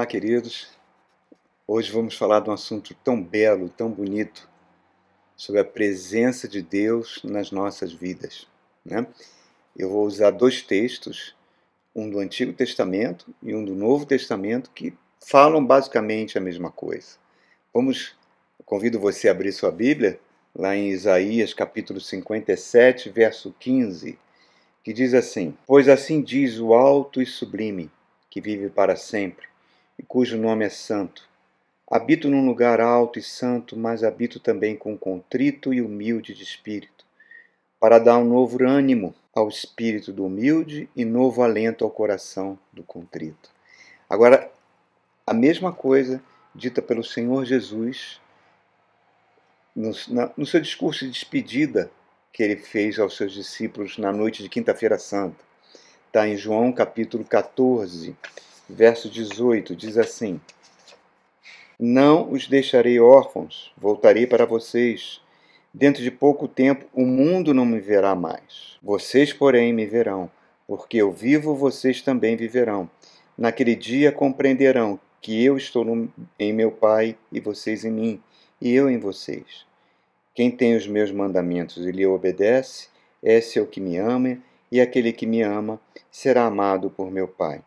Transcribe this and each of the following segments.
Olá, queridos. Hoje vamos falar de um assunto tão belo, tão bonito, sobre a presença de Deus nas nossas vidas. Né? Eu vou usar dois textos, um do Antigo Testamento e um do Novo Testamento, que falam basicamente a mesma coisa. Vamos, convido você a abrir sua Bíblia, lá em Isaías capítulo 57, verso 15, que diz assim: Pois assim diz o alto e sublime, que vive para sempre e cujo nome é santo. Habito num lugar alto e santo, mas habito também com contrito e humilde de espírito, para dar um novo ânimo ao espírito do humilde e novo alento ao coração do contrito. Agora, a mesma coisa dita pelo Senhor Jesus no, na, no seu discurso de despedida que ele fez aos seus discípulos na noite de Quinta-feira Santa. Está em João capítulo 14, verso 18, diz assim: Não os deixarei órfãos, voltarei para vocês. Dentro de pouco tempo o mundo não me verá mais. Vocês, porém, me verão, porque eu vivo, vocês também viverão. Naquele dia compreenderão que eu estou no, em meu Pai e vocês em mim, e eu em vocês. Quem tem os meus mandamentos e lhe obedece, esse é o que me ama, e aquele que me ama será amado por meu Pai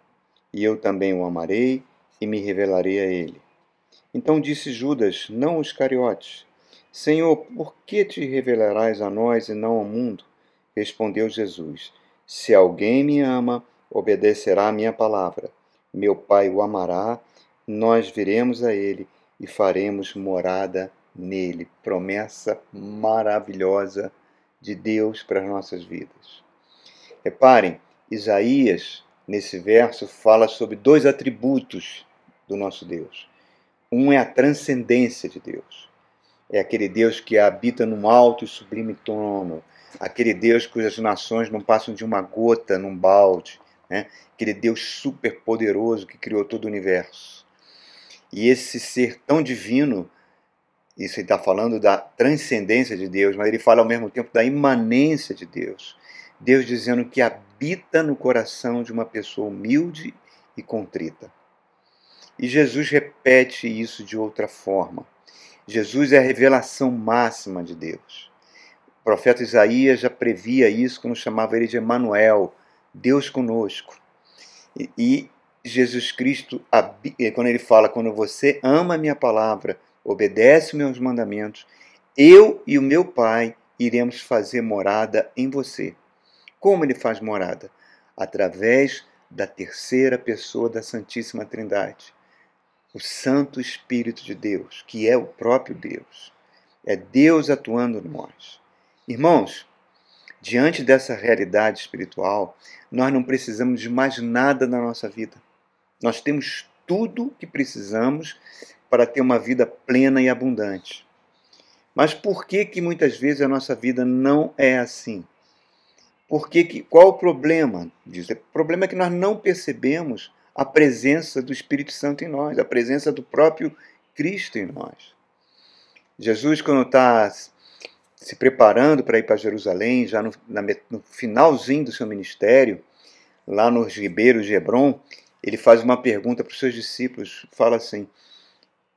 e eu também o amarei e me revelarei a ele. Então disse Judas, não os cariotes, Senhor, por que te revelarás a nós e não ao mundo? Respondeu Jesus, se alguém me ama, obedecerá à minha palavra. Meu Pai o amará, nós viremos a ele e faremos morada nele. Promessa maravilhosa de Deus para as nossas vidas. Reparem, Isaías nesse verso, fala sobre dois atributos do nosso Deus. Um é a transcendência de Deus. É aquele Deus que habita num alto e sublime trono, aquele Deus cujas nações não passam de uma gota num balde, né? aquele Deus super poderoso que criou todo o universo. E esse ser tão divino, isso ele está falando da transcendência de Deus, mas ele fala ao mesmo tempo da imanência de Deus. Deus dizendo que habita no coração de uma pessoa humilde e contrita. E Jesus repete isso de outra forma. Jesus é a revelação máxima de Deus. O profeta Isaías já previa isso quando chamava ele de Emanuel, Deus conosco. E, e Jesus Cristo, quando ele fala, quando você ama a minha palavra, obedece meus mandamentos, eu e o meu Pai iremos fazer morada em você. Como ele faz morada? Através da terceira pessoa da Santíssima Trindade, o Santo Espírito de Deus, que é o próprio Deus. É Deus atuando em nós. Irmãos, diante dessa realidade espiritual, nós não precisamos de mais nada na nossa vida. Nós temos tudo que precisamos para ter uma vida plena e abundante. Mas por que que muitas vezes a nossa vida não é assim? Porque que, qual o problema disso? O problema é que nós não percebemos a presença do Espírito Santo em nós, a presença do próprio Cristo em nós. Jesus, quando está se preparando para ir para Jerusalém, já no, na, no, finalzinho do seu ministério, lá nos ribeiros de Hebron, ele faz uma pergunta para os seus discípulos, fala assim,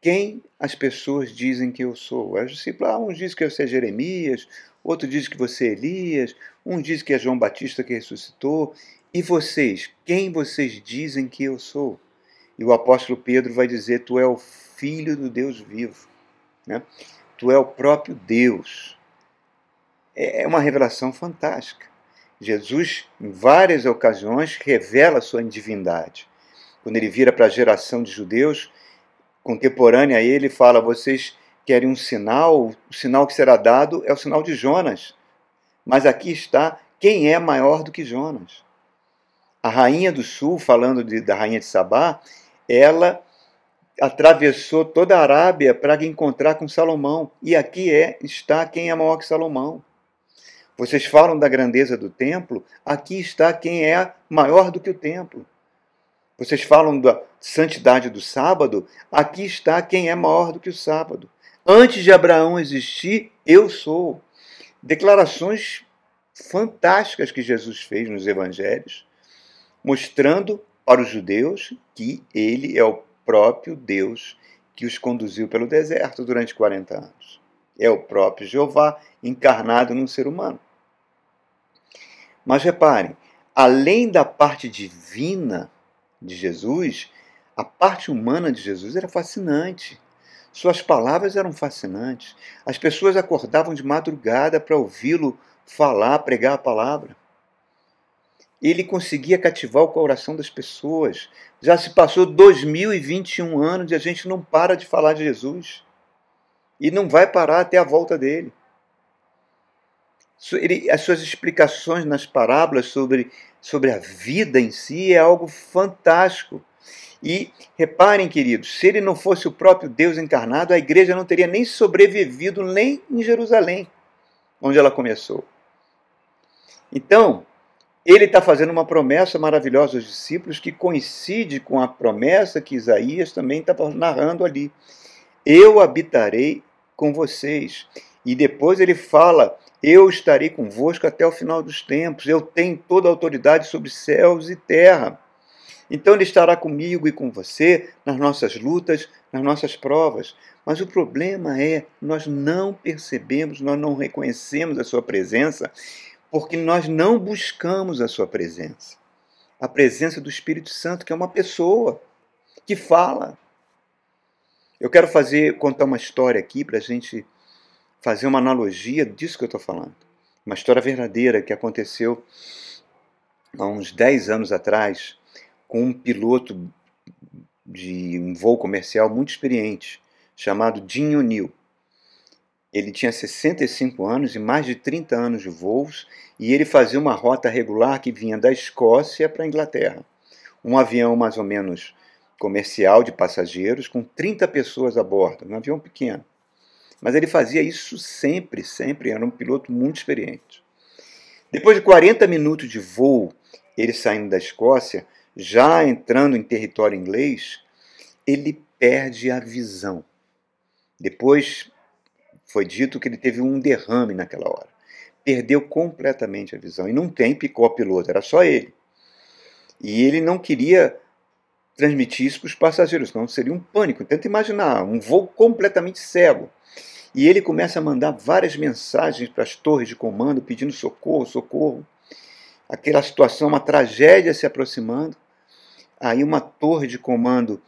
quem as pessoas dizem que eu sou? Os discípulos, ah, uns dizem que eu sou Jeremias, outro diz que você é Elias, um diz que é João Batista que ressuscitou. E vocês, quem vocês dizem que eu sou? E o apóstolo Pedro vai dizer: Tu é o filho do Deus vivo. Né? Tu é o próprio Deus. É, é uma revelação fantástica. Jesus, em várias ocasiões, revela sua divindade. Quando ele vira para a geração de judeus contemporânea a ele, fala: Vocês querem um sinal, o sinal que será dado é o sinal de Jonas. Mas aqui está quem é maior do que Jonas. A rainha do sul, falando de, da rainha de Sabá, ela atravessou toda a Arábia para encontrar com Salomão. E aqui é está quem é maior que Salomão. Vocês falam da grandeza do templo, aqui está quem é maior do que o templo. Vocês falam da santidade do sábado, aqui está quem é maior do que o sábado. Antes de Abraão existir, eu sou. Declarações fantásticas que Jesus fez nos evangelhos, mostrando para os judeus que ele é o próprio Deus que os conduziu pelo deserto durante 40 anos. É o próprio Jeová encarnado num ser humano. Mas reparem, além da parte divina de Jesus, a parte humana de Jesus era fascinante. Suas palavras eram fascinantes. As pessoas acordavam de madrugada para ouvi-lo falar, pregar a palavra. Ele conseguia cativar o coração das pessoas. Já se passou 2021 anos e a gente não para de falar de Jesus. E não vai parar até a volta dele. Ele, as suas explicações nas parábolas sobre, sobre a vida em si é algo fantástico. E reparem, queridos, se ele não fosse o próprio Deus encarnado, a igreja não teria nem sobrevivido nem em Jerusalém, onde ela começou. Então, ele está fazendo uma promessa maravilhosa aos discípulos que coincide com a promessa que Isaías também estava narrando ali. Eu habitarei com vocês. E depois ele fala: Eu estarei convosco até o final dos tempos. Eu tenho toda a autoridade sobre céus e terra. Então Ele estará comigo e com você nas nossas lutas, nas nossas provas. Mas o problema é, nós não percebemos, nós não reconhecemos a Sua presença, porque nós não buscamos a Sua presença. A presença do Espírito Santo, que é uma pessoa que fala. Eu quero fazer contar uma história aqui para a gente fazer uma analogia disso que eu estou falando. Uma história verdadeira que aconteceu há uns 10 anos atrás com um piloto de um voo comercial muito experiente, chamado Jim O'Neill. Ele tinha 65 anos e mais de 30 anos de voos, e ele fazia uma rota regular que vinha da Escócia para a Inglaterra. Um avião mais ou menos comercial de passageiros, com 30 pessoas a bordo, um avião pequeno. Mas ele fazia isso sempre, sempre, era um piloto muito experiente. Depois de 40 minutos de voo, ele saindo da Escócia, já entrando em território inglês, ele perde a visão. Depois foi dito que ele teve um derrame naquela hora. Perdeu completamente a visão. E não tem picô-piloto, era só ele. E ele não queria transmitir isso para os passageiros, senão seria um pânico. Tenta imaginar, um voo completamente cego. E ele começa a mandar várias mensagens para as torres de comando pedindo socorro, socorro. Aquela situação, uma tragédia se aproximando. Aí uma torre de comando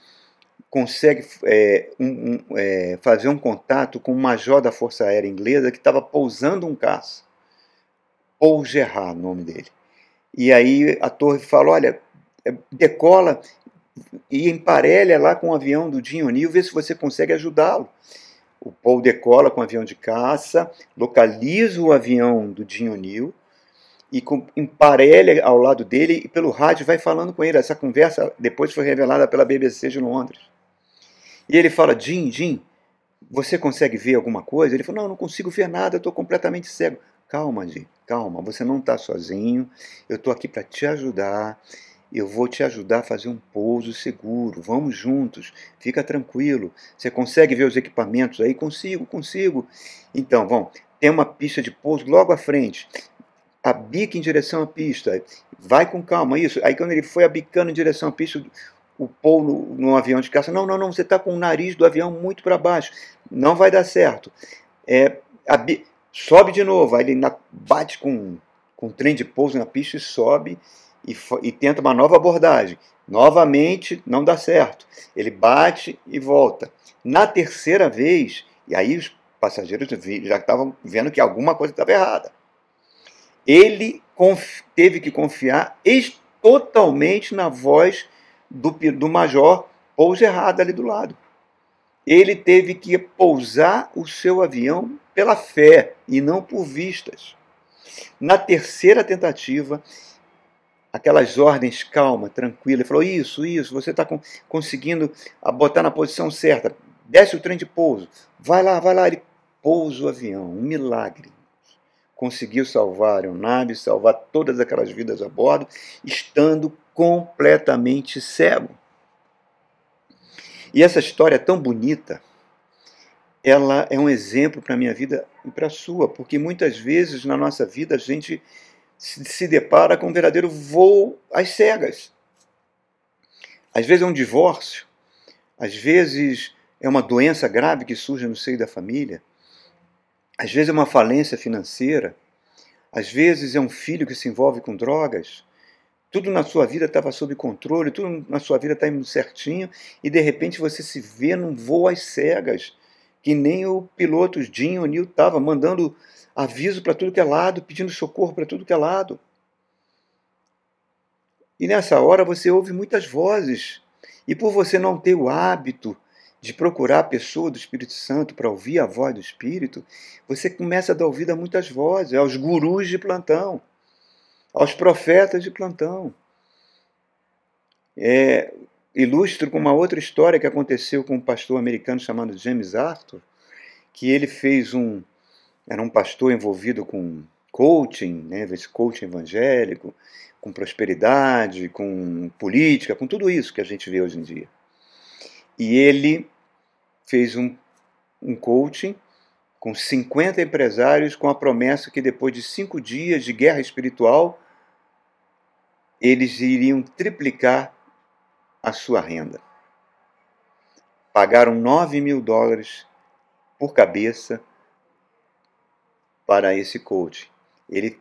consegue é, um, um, é, fazer um contato com um major da Força Aérea Inglesa que estava pousando um caça. Paul Gerard, nome dele. E aí a torre fala, olha, é, decola e emparelha lá com o avião do Jim O'Neill, vê se você consegue ajudá-lo. O Paul decola com o avião de caça, localiza o avião do Jim O'Neill, e com, emparelha ao lado dele e pelo rádio vai falando com ele. Essa conversa depois foi revelada pela BBC de Londres. E ele fala: Jim, Jim, você consegue ver alguma coisa? Ele falou: Não, não consigo ver nada, eu estou completamente cego. Calma, Jim, calma, você não está sozinho, eu estou aqui para te ajudar. Eu vou te ajudar a fazer um pouso seguro. Vamos juntos. Fica tranquilo. Você consegue ver os equipamentos aí? Consigo, consigo. Então, vamos. Tem uma pista de pouso logo à frente a bica em direção à pista, vai com calma, isso. Aí quando ele foi abicando em direção à pista, o Paul no, no avião de caça, não, não, não, você está com o nariz do avião muito para baixo, não vai dar certo. É, sobe de novo, aí ele bate com, com o trem de pouso na pista e sobe e, e tenta uma nova abordagem. Novamente, não dá certo. Ele bate e volta. Na terceira vez, e aí os passageiros já estavam vendo que alguma coisa estava errada ele teve que confiar totalmente na voz do, do major Paul Gerrard ali do lado. Ele teve que pousar o seu avião pela fé e não por vistas. Na terceira tentativa, aquelas ordens calma, tranquila, ele falou: Isso, isso, você está conseguindo botar na posição certa, desce o trem de pouso, vai lá, vai lá. Ele pousa o avião, um milagre conseguiu salvar a aeronave, salvar todas aquelas vidas a bordo, estando completamente cego. E essa história é tão bonita, ela é um exemplo para a minha vida e para a sua, porque muitas vezes na nossa vida a gente se depara com um verdadeiro voo às cegas. Às vezes é um divórcio, Às vezes é uma doença grave que surge no seio da família. Às vezes é uma falência financeira. Às vezes é um filho que se envolve com drogas. Tudo na sua vida estava sob controle, tudo na sua vida está indo certinho, e de repente você se vê num voo às cegas, que nem o piloto Jim O'Neill estava, mandando aviso para tudo que é lado, pedindo socorro para tudo que é lado. E nessa hora você ouve muitas vozes, e por você não ter o hábito de procurar a pessoa do Espírito Santo para ouvir a voz do Espírito, você começa a dar ouvido a muitas vozes, aos gurus de plantão aos profetas de plantão. É, ilustro com uma outra história que aconteceu com um pastor americano chamado James Arthur, que ele fez um. Era um pastor envolvido com coaching, né, esse coaching evangélico, com prosperidade, com política, com tudo isso que a gente vê hoje em dia. E ele fez um, um coaching com 50 empresários, com a promessa que depois de cinco dias de guerra espiritual, eles iriam triplicar a sua renda. Pagaram 9 mil dólares por cabeça para esse coach. Ele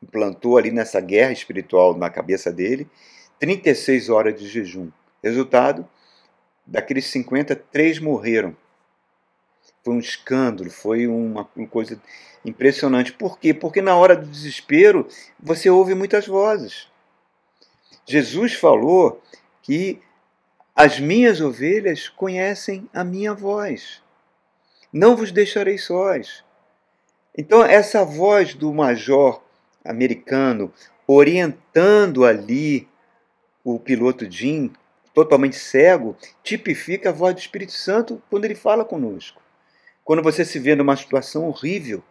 implantou ali nessa guerra espiritual na cabeça dele 36 horas de jejum. Resultado: daqueles 50, três morreram foi um escândalo, foi uma, coisa impressionante. Por quê? Porque na hora do desespero você ouve muitas vozes. Jesus falou que as minhas ovelhas conhecem a minha voz. Não vos deixarei sós. Então, essa voz do major americano orientando ali o piloto Jim, totalmente cego, tipifica a voz do Espírito Santo quando ele fala conosco. Quando você se vê numa situação horrível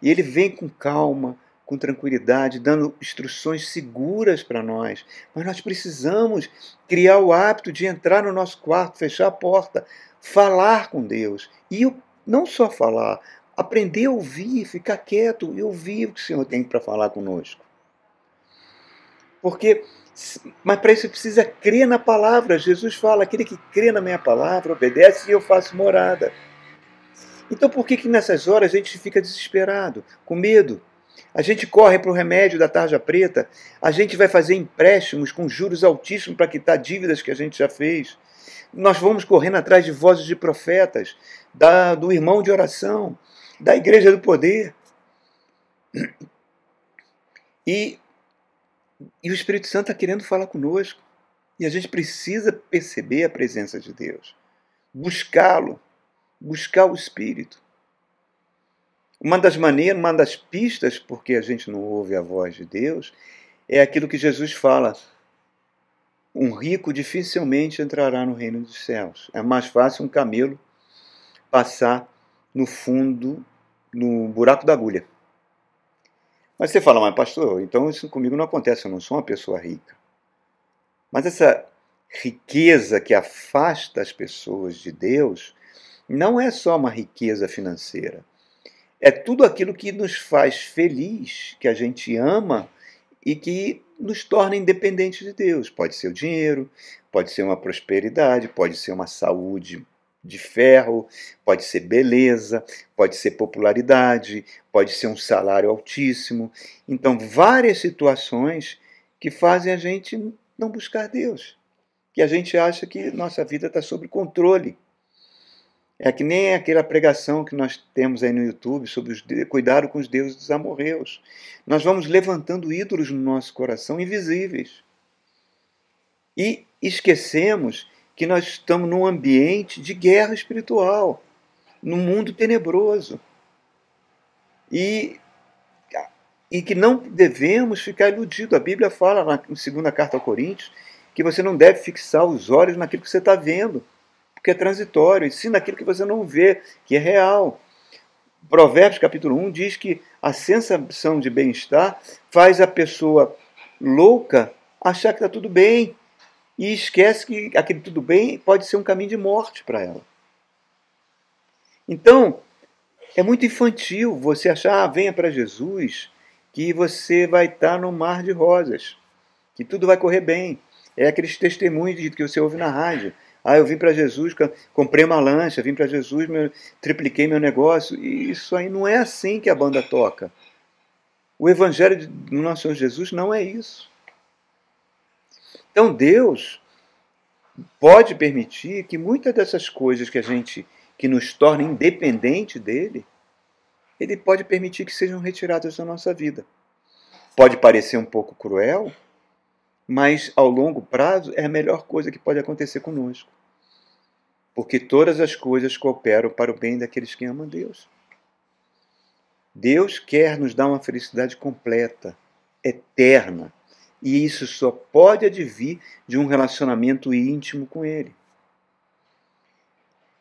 e ele vem com calma, com tranquilidade, dando instruções seguras para nós. Mas nós precisamos criar o hábito de entrar no nosso quarto, fechar a porta, falar com Deus. E não só falar, aprender a ouvir, ficar quieto e ouvir o que o Senhor tem para falar conosco. Porque, mas para isso precisa crer na palavra. Jesus fala: aquele que crê na minha palavra, obedece e eu faço morada. Então por que, que nessas horas a gente fica desesperado, com medo? A gente corre para o remédio da tarja preta, a gente vai fazer empréstimos com juros altíssimos para quitar dívidas que a gente já fez. Nós vamos correndo atrás de vozes de profetas, da, do irmão de oração, da igreja do poder. E, e o Espírito Santo está querendo falar conosco. E a gente precisa perceber a presença de Deus, buscá-lo buscar o Espírito. Uma das maneiras, uma das pistas porque a gente não ouve a voz de Deus é aquilo que Jesus fala. Um rico dificilmente entrará no reino dos céus. É mais fácil um camelo passar no fundo, no buraco da agulha. Mas você fala, mas pastor, então isso comigo não acontece, eu não sou uma pessoa rica. Mas essa riqueza que afasta as pessoas de Deus não é só uma riqueza financeira. É tudo aquilo que nos faz feliz, que a gente ama e que nos torna independentes de Deus. Pode ser o dinheiro, pode ser uma prosperidade, pode ser uma saúde de ferro, pode ser beleza, pode ser popularidade, pode ser um salário altíssimo. Então, várias situações que fazem a gente não buscar Deus, que a gente acha que nossa vida está sob controle. É que nem aquela pregação que nós temos aí no YouTube sobre os cuidado com os deuses amorreus. Nós vamos levantando ídolos no nosso coração invisíveis. E esquecemos que nós estamos num ambiente de guerra espiritual, num mundo tenebroso. E, e que não devemos ficar iludidos. A Bíblia fala na segunda carta ao Coríntios que você não deve fixar os olhos naquilo que você está vendo porque é transitório, e sim naquilo que você não vê, que é real. Provérbios capítulo 1 diz que a sensação de bem-estar faz a pessoa louca achar que está tudo bem e esquece que aquele tudo bem pode ser um caminho de morte para ela. Então, é muito infantil você achar, ah, venha para Jesus, que você vai estar tá no mar de rosas, que tudo vai correr bem. É aqueles testemunhos que você ouve na rádio. Ah, eu vim para Jesus, comprei uma lancha, vim para Jesus, meu, tripliquei meu negócio. E isso aí não é assim que a banda toca. O Evangelho do nosso Senhor Jesus não é isso. Então Deus pode permitir que muitas dessas coisas que a gente que nos torna independente dele, ele pode permitir que sejam retiradas da nossa vida. Pode parecer um pouco cruel, mas ao longo prazo é a melhor coisa que pode acontecer conosco. Porque todas as coisas cooperam para o bem daqueles que amam Deus. Deus quer nos dar uma felicidade completa, eterna, e isso só pode advir de um relacionamento íntimo com Ele.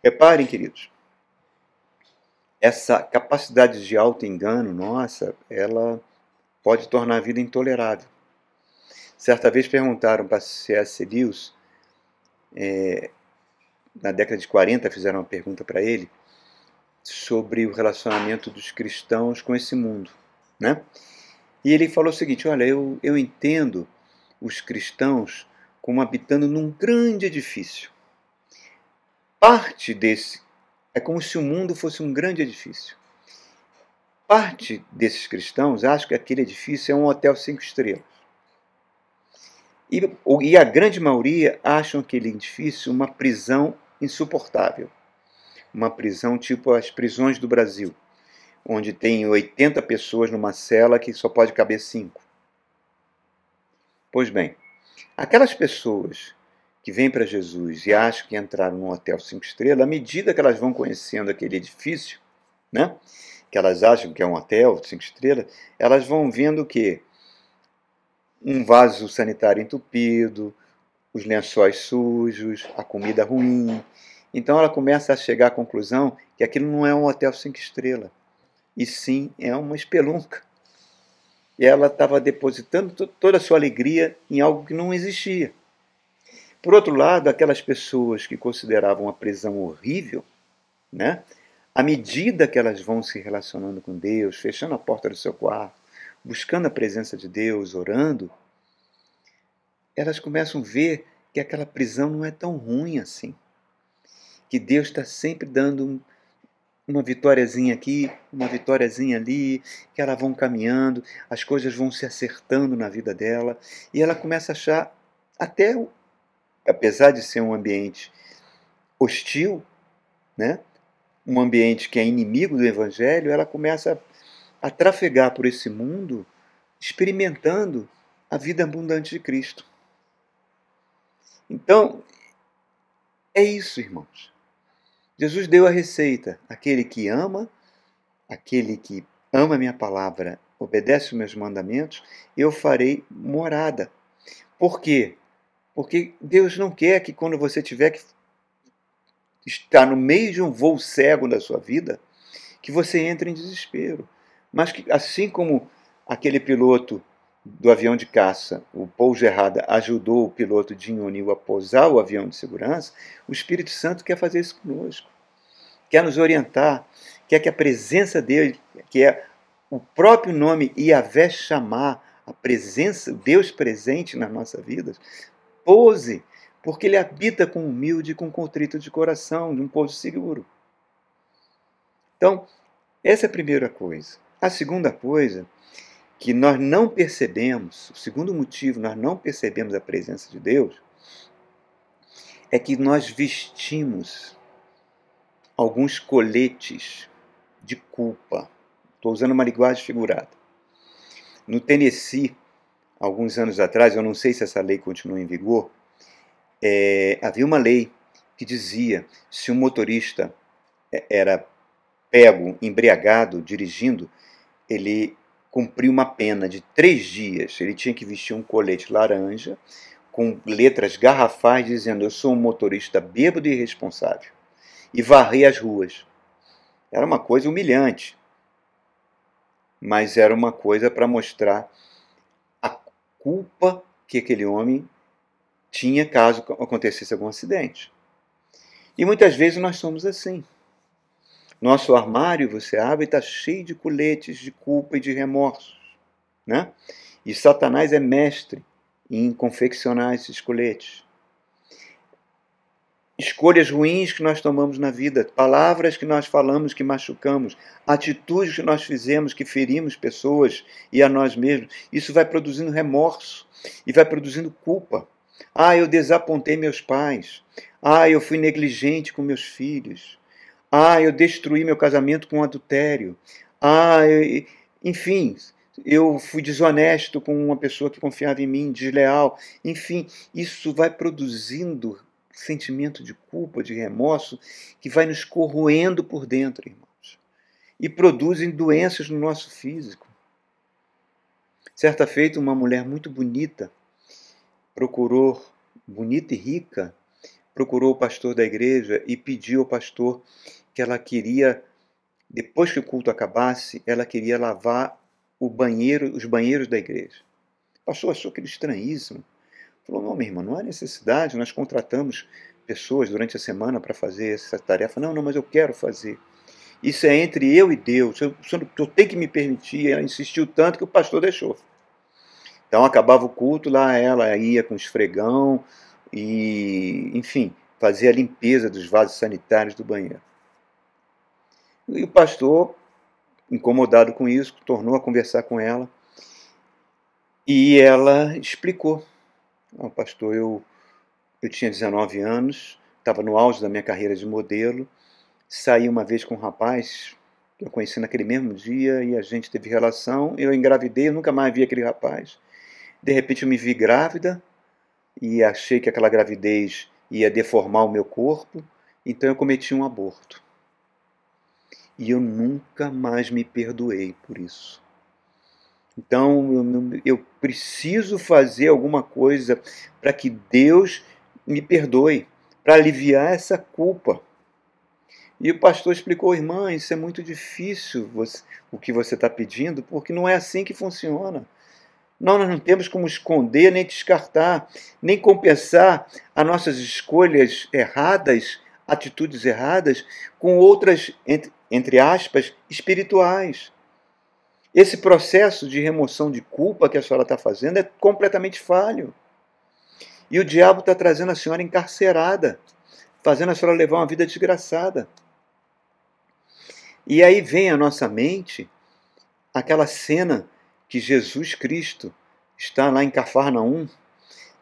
Reparem, queridos, essa capacidade de auto-engano nossa, ela pode tornar a vida intolerável. Certa vez perguntaram para C.S. Lewis, é, na década de 40, fizeram uma pergunta para ele sobre o relacionamento dos cristãos com esse mundo. Né? E ele falou o seguinte: Olha, eu, eu entendo os cristãos como habitando num grande edifício. Parte desse é como se o mundo fosse um grande edifício. Parte desses cristãos acham que aquele edifício é um hotel cinco estrelas. E, e a grande maioria acham aquele edifício uma prisão insuportável. Uma prisão tipo as prisões do Brasil onde tem 80 pessoas numa cela que só pode caber 5. Pois bem, aquelas pessoas que vêm para Jesus e acham que entraram num hotel 5 estrelas, à medida que elas vão conhecendo aquele edifício, né, que elas acham que é um hotel 5 estrelas, elas vão vendo que um vaso sanitário entupido, os lençóis sujos, a comida ruim. Então ela começa a chegar à conclusão que aquilo não é um hotel cinco estrelas e sim é uma espelunca. E ela estava depositando toda a sua alegria em algo que não existia. Por outro lado, aquelas pessoas que consideravam a prisão horrível, né? à medida que elas vão se relacionando com Deus, fechando a porta do seu quarto, buscando a presença de Deus, orando, elas começam a ver que aquela prisão não é tão ruim assim. Que Deus está sempre dando uma vitóriazinha aqui, uma vitóriazinha ali, que elas vão caminhando, as coisas vão se acertando na vida dela, e ela começa a achar, até, apesar de ser um ambiente hostil, né, um ambiente que é inimigo do Evangelho, ela começa a, trafegar por esse mundo, experimentando a vida abundante de Cristo. Então, é isso, irmãos. Jesus deu a receita: aquele que ama, aquele que ama a minha palavra, obedece os meus mandamentos, eu farei morada. Por quê? Porque Deus não quer que quando você tiver que estar no meio de um voo cego da sua vida, que você entre em desespero. Mas que assim como aquele piloto do avião de caça, o Paul Gerrard ajudou o piloto Jim O'Neill a pousar o avião de segurança, o Espírito Santo quer fazer isso conosco. Quer nos orientar, quer que a presença dele, que é o próprio nome Iavé chamar, a presença, Deus presente nas nossas vidas, pouse, porque ele habita com humilde e com contrito de coração, de um povo seguro. Então, essa é a primeira coisa. A segunda coisa que nós não percebemos, o segundo motivo nós não percebemos a presença de Deus, é que nós vestimos alguns coletes de culpa. Estou usando uma linguagem figurada. No Tennessee, alguns anos atrás, eu não sei se essa lei continua em vigor, é, havia uma lei que dizia se um motorista é, era pego embriagado dirigindo, ele cumpriu uma pena de três dias. Ele tinha que vestir um colete laranja com letras garrafais dizendo: Eu sou um motorista bêbado e irresponsável. E varrer as ruas. Era uma coisa humilhante, mas era uma coisa para mostrar a culpa que aquele homem tinha caso acontecesse algum acidente. E muitas vezes nós somos assim. Nosso armário, você abre, está cheio de coletes de culpa e de remorsos. Né? E Satanás é mestre em confeccionar esses coletes. escolhas ruins que nós tomamos na vida, palavras que nós falamos que machucamos, atitudes que nós fizemos que ferimos pessoas e a nós mesmos. Isso vai produzindo remorso e vai produzindo culpa. Ah, eu desapontei meus pais. Ah, eu fui negligente com meus filhos. Ah, eu destruí meu casamento com adultério. Ah, eu... enfim, eu fui desonesto com uma pessoa que confiava em mim, desleal. Enfim, isso vai produzindo sentimento de culpa, de remorso, que vai nos corroendo por dentro, irmãos, e produzem doenças no nosso físico. Certa feita, uma mulher muito bonita procurou, bonita e rica, procurou o pastor da igreja e pediu ao pastor que ela queria, depois que o culto acabasse, ela queria lavar o banheiro, os banheiros da igreja. O pastor achou aquilo estranhíssimo. Falou, não, minha irmã, não há necessidade, nós contratamos pessoas durante a semana para fazer essa tarefa. Não, não, mas eu quero fazer. Isso é entre eu e Deus. Eu, eu tenho que me permitir. Ela insistiu tanto que o pastor deixou. Então acabava o culto, lá ela ia com esfregão e, enfim, fazia a limpeza dos vasos sanitários do banheiro. E o pastor, incomodado com isso, tornou a conversar com ela. E ela explicou. Ah, pastor, eu, eu tinha 19 anos, estava no auge da minha carreira de modelo, saí uma vez com um rapaz que eu conheci naquele mesmo dia e a gente teve relação, eu engravidei, eu nunca mais vi aquele rapaz. De repente eu me vi grávida e achei que aquela gravidez ia deformar o meu corpo, então eu cometi um aborto. E eu nunca mais me perdoei por isso. Então eu, preciso fazer alguma coisa para que Deus me perdoe, para aliviar essa culpa. E o pastor explicou, irmã, isso é muito difícil você, o que você está pedindo, porque não é assim que funciona. Nós não temos como esconder, nem descartar, nem compensar as nossas escolhas erradas, atitudes erradas, com outras, entre, entre aspas, espirituais. Esse processo de remoção de culpa que a senhora está fazendo é completamente falho. E o diabo está trazendo a senhora encarcerada, fazendo a senhora levar uma vida desgraçada. E aí vem à nossa mente aquela cena que Jesus Cristo está lá em Cafarnaum,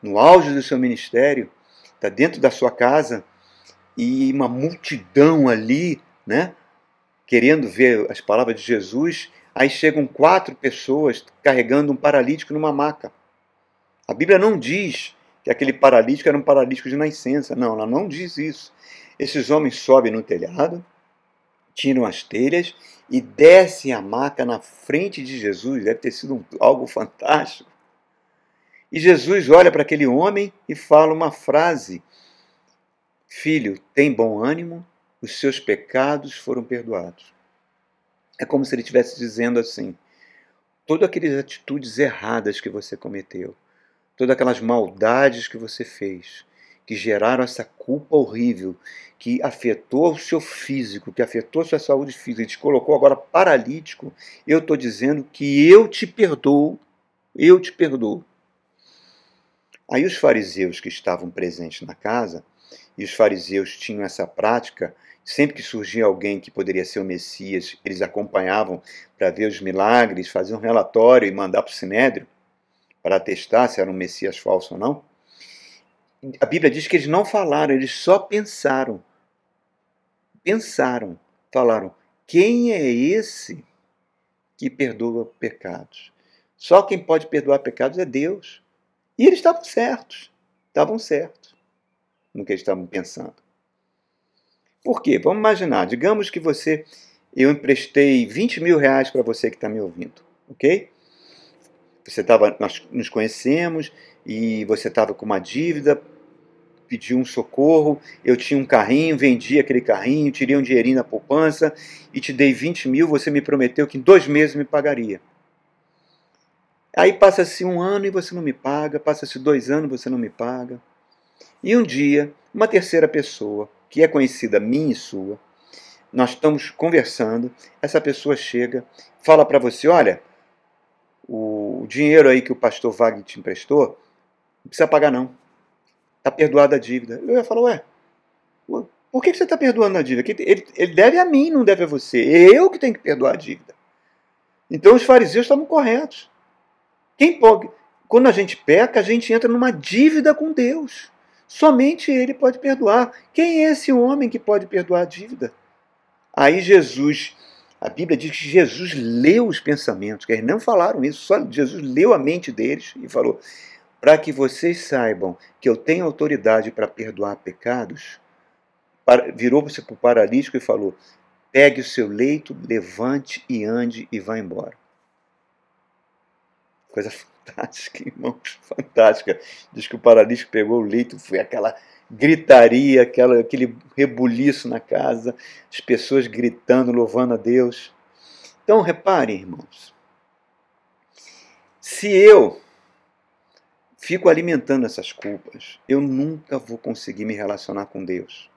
no auge do seu ministério, está dentro da sua casa e uma multidão ali, né, querendo ver as palavras de Jesus Aí chegam quatro pessoas carregando um paralítico numa maca. A Bíblia não diz que aquele paralítico era um paralítico de nascença. Não, ela não diz isso. Esses homens sobem no telhado, tiram as telhas e descem a maca na frente de Jesus. Deve ter sido um, algo fantástico. E Jesus olha para aquele homem e fala uma frase: Filho, tem bom ânimo, os seus pecados foram perdoados. É como se ele estivesse dizendo assim: todas aquelas atitudes erradas que você cometeu, todas aquelas maldades que você fez, que geraram essa culpa horrível, que afetou o seu físico, que afetou a sua saúde física, te colocou agora paralítico, eu estou dizendo que eu te perdoo, eu te perdoo. Aí os fariseus que estavam presentes na casa, e os fariseus tinham essa prática Sempre que surgia alguém que poderia ser o Messias, eles acompanhavam para ver os milagres, faziam um relatório e mandar para o Sinédrio para testar se era um Messias falso ou não. A Bíblia diz que eles não falaram, eles só pensaram. Pensaram, falaram: quem é esse que perdoa pecados? Só quem pode perdoar pecados é Deus. E eles estavam certos, estavam certos no que eles estavam pensando. Por quê? Vamos imaginar, digamos que você, eu emprestei 20 mil reais para você que está me ouvindo, ok? Você tava, nós nos conhecemos e você estava com uma dívida, pediu um socorro, eu tinha um carrinho, vendi aquele carrinho, tirei um dinheirinho na poupança e te dei 20 mil, você me prometeu que em dois meses me pagaria. Aí passa-se um ano e você não me paga, passa-se dois anos e você não me paga. E um dia, uma terceira pessoa que é conhecida minha e sua, nós estamos conversando, essa pessoa chega, fala para você, olha, o dinheiro aí que o pastor Wagner te emprestou, não precisa pagar não. Está perdoada a dívida. Eu ia falar, ué, Por que você está perdoando a dívida? Ele, ele deve a mim, não deve a você. É eu que tenho que perdoar a dívida. Então os fariseus estavam corretos. Quem pode, quando a gente peca, a gente entra numa dívida com Deus. Somente Ele pode perdoar. Quem é esse homem que pode perdoar a dívida? Aí Jesus, a Bíblia diz que Jesus leu os pensamentos, que eles não falaram isso, só Jesus leu a mente deles e falou: para que vocês saibam que eu tenho autoridade para perdoar pecados, virou-se para o paralítico e falou: pegue o seu leito, levante e ande e vá embora. Coisa fantástica, irmãos, fantástica. Diz que o paralítico pegou o leito, foi aquela gritaria, aquela, aquele rebuliço na casa, as pessoas gritando, louvando a Deus. Então, reparem, irmãos, se eu fico alimentando essas culpas, eu nunca vou conseguir me relacionar com Deus.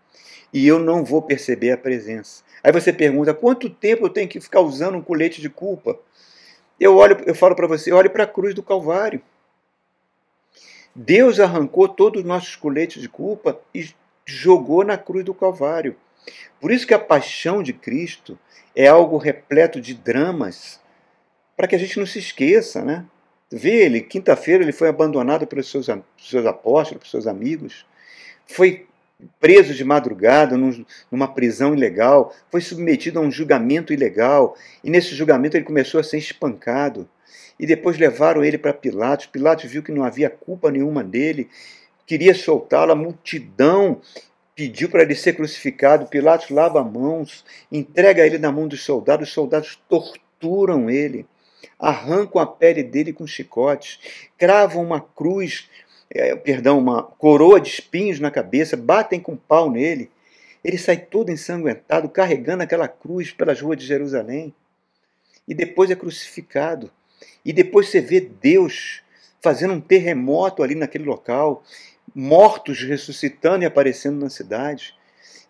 E eu não vou perceber a presença. Aí você pergunta: quanto tempo eu tenho que ficar usando um colete de culpa? Eu olho, eu falo para você, olhe para a cruz do Calvário. Deus arrancou todos os nossos coletes de culpa e jogou na cruz do Calvário. Por isso que a paixão de Cristo é algo repleto de dramas, para que a gente não se esqueça, né? Vê ele, quinta-feira ele foi abandonado pelos seus, seus apóstolos, pelos seus amigos, foi preso de madrugada num, numa prisão ilegal, foi submetido a um julgamento ilegal, e nesse julgamento ele começou a ser espancado. E depois levaram ele para Pilatos. Pilatos viu que não havia culpa nenhuma dele, queria soltá-lo, a multidão pediu para ele ser crucificado. Pilatos lava mãos, entrega ele na mão dos soldados, os soldados torturam ele, arrancam a pele dele com chicotes, cravam uma cruz é, perdão, uma coroa de espinhos na cabeça, batem com pau nele. Ele sai todo ensanguentado, carregando aquela cruz pelas ruas de Jerusalém. E depois é crucificado. E depois você vê Deus fazendo um terremoto ali naquele local, mortos ressuscitando e aparecendo na cidade.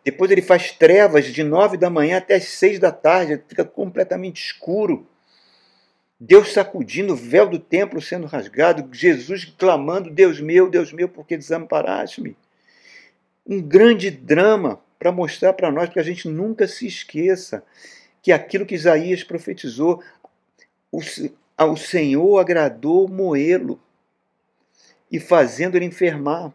Depois ele faz trevas de nove da manhã até as seis da tarde, fica completamente escuro. Deus sacudindo o véu do templo sendo rasgado, Jesus clamando: Deus meu, Deus meu, por que desamparaste-me? Um grande drama para mostrar para nós, que a gente nunca se esqueça que aquilo que Isaías profetizou, ao Senhor agradou moê-lo e fazendo ele enfermar.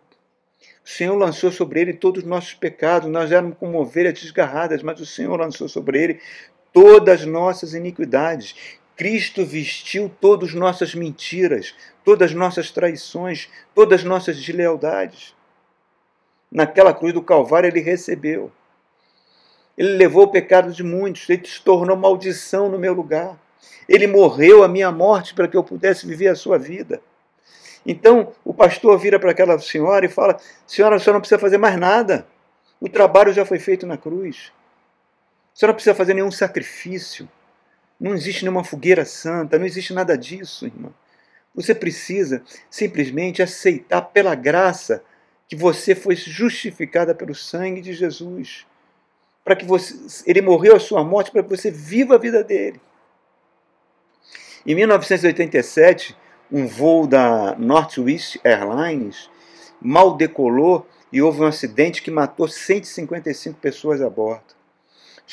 O Senhor lançou sobre ele todos os nossos pecados, nós éramos como ovelhas desgarradas, mas o Senhor lançou sobre ele todas as nossas iniquidades. Cristo vestiu todas as nossas mentiras, todas as nossas traições, todas as nossas deslealdades. Naquela cruz do Calvário ele recebeu. Ele levou o pecado de muitos, ele se tornou maldição no meu lugar. Ele morreu a minha morte para que eu pudesse viver a sua vida. Então o pastor vira para aquela senhora e fala: Senhora, a senhora não precisa fazer mais nada. O trabalho já foi feito na cruz. A senhora não precisa fazer nenhum sacrifício. Não existe nenhuma fogueira santa, não existe nada disso, irmão. Você precisa simplesmente aceitar pela graça que você foi justificada pelo sangue de Jesus. Para que você, ele morreu a sua morte para que você viva a vida dele. Em 1987, um voo da Northwest Airlines mal decolou e houve um acidente que matou 155 pessoas a bordo.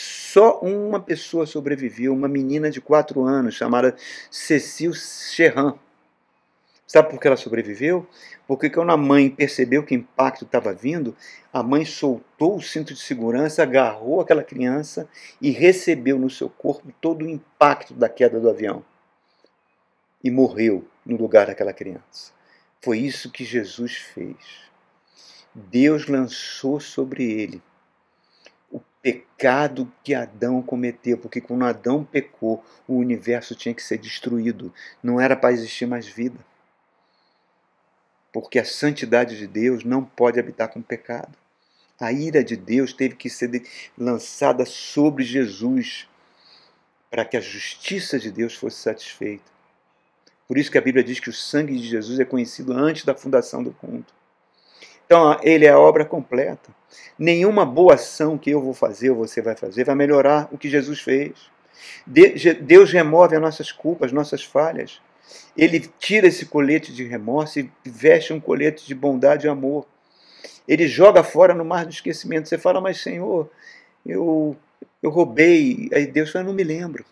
Só uma pessoa sobreviveu, uma menina de 4 anos chamada Cecil Cherran. Sabe por que ela sobreviveu? Porque quando a mãe percebeu que o impacto estava vindo, a mãe soltou o cinto de segurança, agarrou aquela criança e recebeu no seu corpo todo o impacto da queda do avião. E morreu no lugar daquela criança. Foi isso que Jesus fez. Deus lançou sobre ele pecado que Adão cometeu, porque quando Adão pecou, o universo tinha que ser destruído, não era para existir mais vida. Porque a santidade de Deus não pode habitar com pecado. A ira de Deus teve que ser lançada sobre Jesus para que a justiça de Deus fosse satisfeita. Por isso que a Bíblia diz que o sangue de Jesus é conhecido antes da fundação do mundo. Então, ele é a obra completa. Nenhuma boa ação que eu vou fazer ou você vai fazer vai melhorar o que Jesus fez. Deus remove as nossas culpas, nossas falhas. Ele tira esse colete de remorso e veste um colete de bondade e amor. Ele joga fora no mar do esquecimento. Você fala, mas Senhor, eu, eu roubei. Aí Deus fala, não me lembro.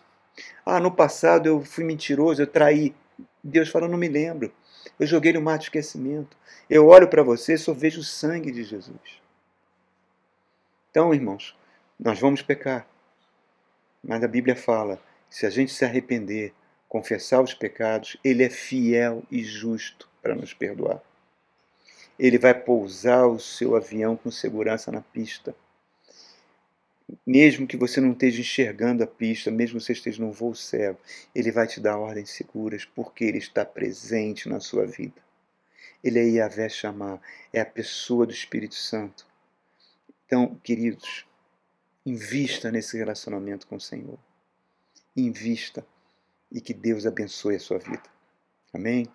Ah, no passado eu fui mentiroso, eu traí. Deus fala, não me lembro. Eu joguei no mar do esquecimento. Eu olho para você e só vejo o sangue de Jesus. Então, irmãos, nós vamos pecar. Mas a Bíblia fala: se a gente se arrepender, confessar os pecados, Ele é fiel e justo para nos perdoar. Ele vai pousar o seu avião com segurança na pista. Mesmo que você não esteja enxergando a pista, mesmo que você esteja num voo cego, Ele vai te dar ordens seguras, porque Ele está presente na sua vida. Ele é Yahvé chamar, é a pessoa do Espírito Santo. Então, queridos, invista nesse relacionamento com o Senhor. Invista e que Deus abençoe a sua vida. Amém?